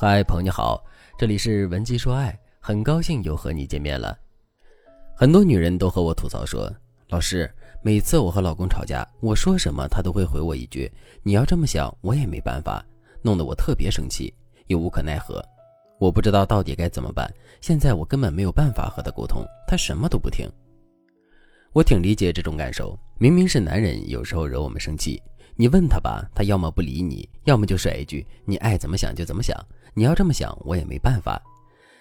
嗨，朋友你好，这里是文姬说爱，很高兴又和你见面了。很多女人都和我吐槽说，老师，每次我和老公吵架，我说什么他都会回我一句：“你要这么想，我也没办法。”弄得我特别生气，又无可奈何。我不知道到底该怎么办。现在我根本没有办法和他沟通，他什么都不听。我挺理解这种感受，明明是男人有时候惹我们生气。你问他吧，他要么不理你，要么就甩一句“你爱怎么想就怎么想”。你要这么想，我也没办法，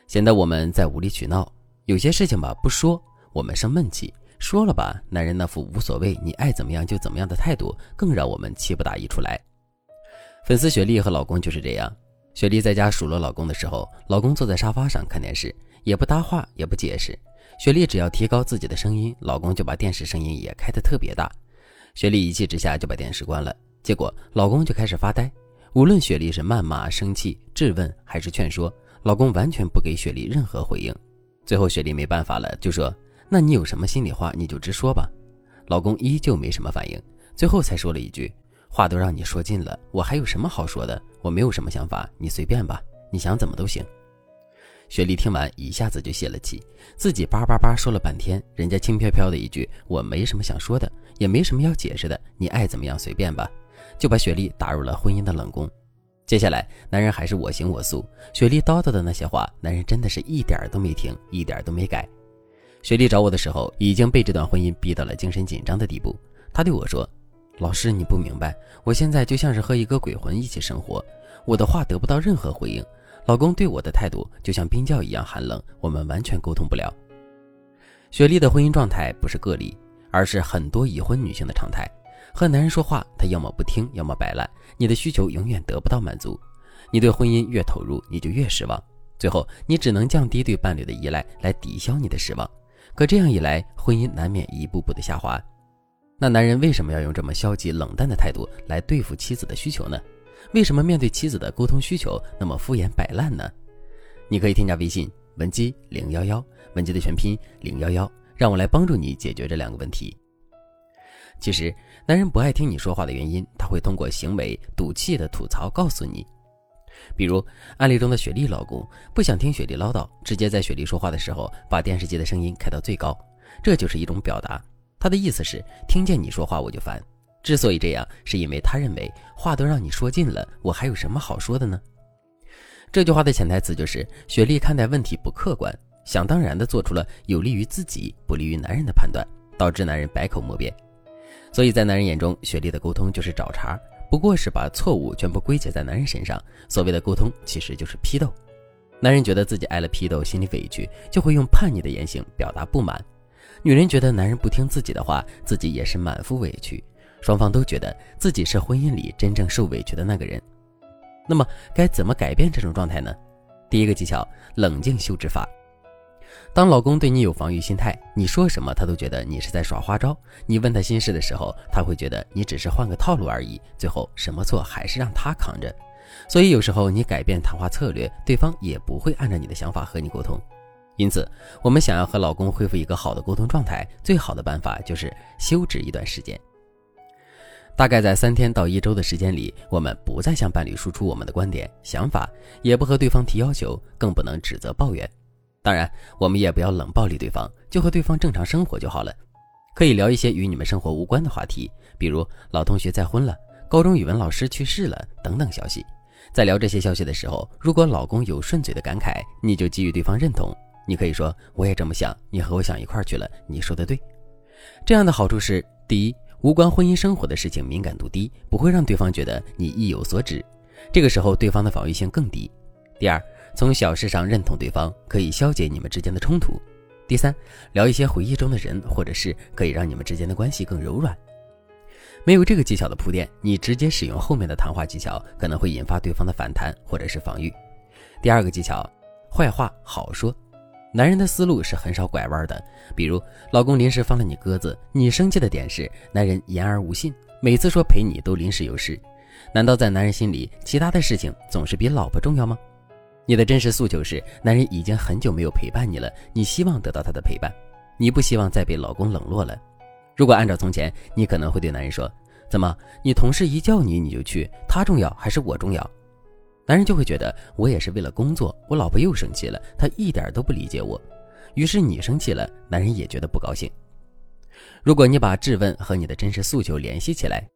显得我们在无理取闹。有些事情吧，不说我们生闷气，说了吧，男人那副无所谓，你爱怎么样就怎么样的态度，更让我们气不打一处来。粉丝雪莉和老公就是这样。雪莉在家数落老公的时候，老公坐在沙发上看电视，也不搭话，也不解释。雪莉只要提高自己的声音，老公就把电视声音也开得特别大。雪莉一气之下就把电视关了，结果老公就开始发呆。无论雪莉是谩骂、生气、质问还是劝说，老公完全不给雪莉任何回应。最后雪莉没办法了，就说：“那你有什么心里话你就直说吧。”老公依旧没什么反应，最后才说了一句：“话都让你说尽了，我还有什么好说的？我没有什么想法，你随便吧，你想怎么都行。”雪莉听完一下子就泄了气，自己叭叭叭说了半天，人家轻飘飘的一句“我没什么想说的，也没什么要解释的，你爱怎么样随便吧”，就把雪莉打入了婚姻的冷宫。接下来，男人还是我行我素，雪莉叨叨的那些话，男人真的是一点都没听，一点都没改。雪莉找我的时候，已经被这段婚姻逼到了精神紧张的地步。她对我说：“老师，你不明白，我现在就像是和一个鬼魂一起生活，我的话得不到任何回应。”老公对我的态度就像冰窖一样寒冷，我们完全沟通不了。雪莉的婚姻状态不是个例，而是很多已婚女性的常态。和男人说话，他要么不听，要么摆烂，你的需求永远得不到满足。你对婚姻越投入，你就越失望，最后你只能降低对伴侣的依赖来抵消你的失望。可这样一来，婚姻难免一步步的下滑。那男人为什么要用这么消极冷淡的态度来对付妻子的需求呢？为什么面对妻子的沟通需求那么敷衍摆烂呢？你可以添加微信文姬零幺幺，文姬的全拼零幺幺，让我来帮助你解决这两个问题。其实，男人不爱听你说话的原因，他会通过行为赌气的吐槽告诉你。比如案例中的雪莉老公不想听雪莉唠叨，直接在雪莉说话的时候把电视机的声音开到最高，这就是一种表达。他的意思是听见你说话我就烦。之所以这样，是因为他认为话都让你说尽了，我还有什么好说的呢？这句话的潜台词就是雪莉看待问题不客观，想当然的做出了有利于自己、不利于男人的判断，导致男人百口莫辩。所以在男人眼中，雪莉的沟通就是找茬，不过是把错误全部归结在男人身上。所谓的沟通，其实就是批斗。男人觉得自己挨了批斗，心里委屈，就会用叛逆的言行表达不满；女人觉得男人不听自己的话，自己也是满腹委屈。双方都觉得自己是婚姻里真正受委屈的那个人，那么该怎么改变这种状态呢？第一个技巧：冷静休止法。当老公对你有防御心态，你说什么他都觉得你是在耍花招；你问他心事的时候，他会觉得你只是换个套路而已，最后什么错还是让他扛着。所以有时候你改变谈话策略，对方也不会按照你的想法和你沟通。因此，我们想要和老公恢复一个好的沟通状态，最好的办法就是休止一段时间。大概在三天到一周的时间里，我们不再向伴侣输出我们的观点、想法，也不和对方提要求，更不能指责抱怨。当然，我们也不要冷暴力对方，就和对方正常生活就好了。可以聊一些与你们生活无关的话题，比如老同学再婚了、高中语文老师去世了等等消息。在聊这些消息的时候，如果老公有顺嘴的感慨，你就给予对方认同。你可以说：“我也这么想，你和我想一块儿去了，你说的对。”这样的好处是，第一。无关婚姻生活的事情，敏感度低，不会让对方觉得你意有所指。这个时候，对方的防御性更低。第二，从小事上认同对方，可以消解你们之间的冲突。第三，聊一些回忆中的人或者是可以让你们之间的关系更柔软。没有这个技巧的铺垫，你直接使用后面的谈话技巧，可能会引发对方的反弹或者是防御。第二个技巧，坏话好说。男人的思路是很少拐弯的，比如老公临时放了你鸽子，你生气的点是男人言而无信，每次说陪你都临时有事，难道在男人心里其他的事情总是比老婆重要吗？你的真实诉求是男人已经很久没有陪伴你了，你希望得到他的陪伴，你不希望再被老公冷落了。如果按照从前，你可能会对男人说：怎么，你同事一叫你你就去，他重要还是我重要？男人就会觉得我也是为了工作，我老婆又生气了，她一点都不理解我。于是你生气了，男人也觉得不高兴。如果你把质问和你的真实诉求联系起来，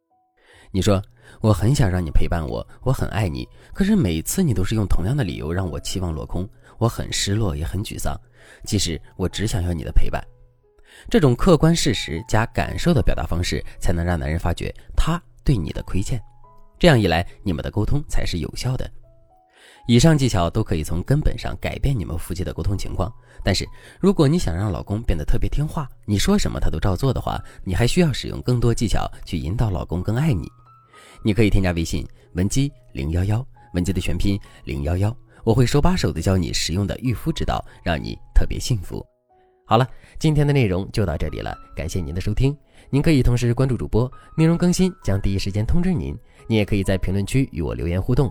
你说我很想让你陪伴我，我很爱你，可是每次你都是用同样的理由让我期望落空，我很失落也很沮丧。其实我只想要你的陪伴。这种客观事实加感受的表达方式，才能让男人发觉他对你的亏欠。这样一来，你们的沟通才是有效的。以上技巧都可以从根本上改变你们夫妻的沟通情况。但是，如果你想让老公变得特别听话，你说什么他都照做的话，你还需要使用更多技巧去引导老公更爱你。你可以添加微信文姬零幺幺，文姬的全拼零幺幺，我会手把手的教你实用的御夫之道，让你特别幸福。好了，今天的内容就到这里了，感谢您的收听。您可以同时关注主播，内容更新将第一时间通知您。你也可以在评论区与我留言互动。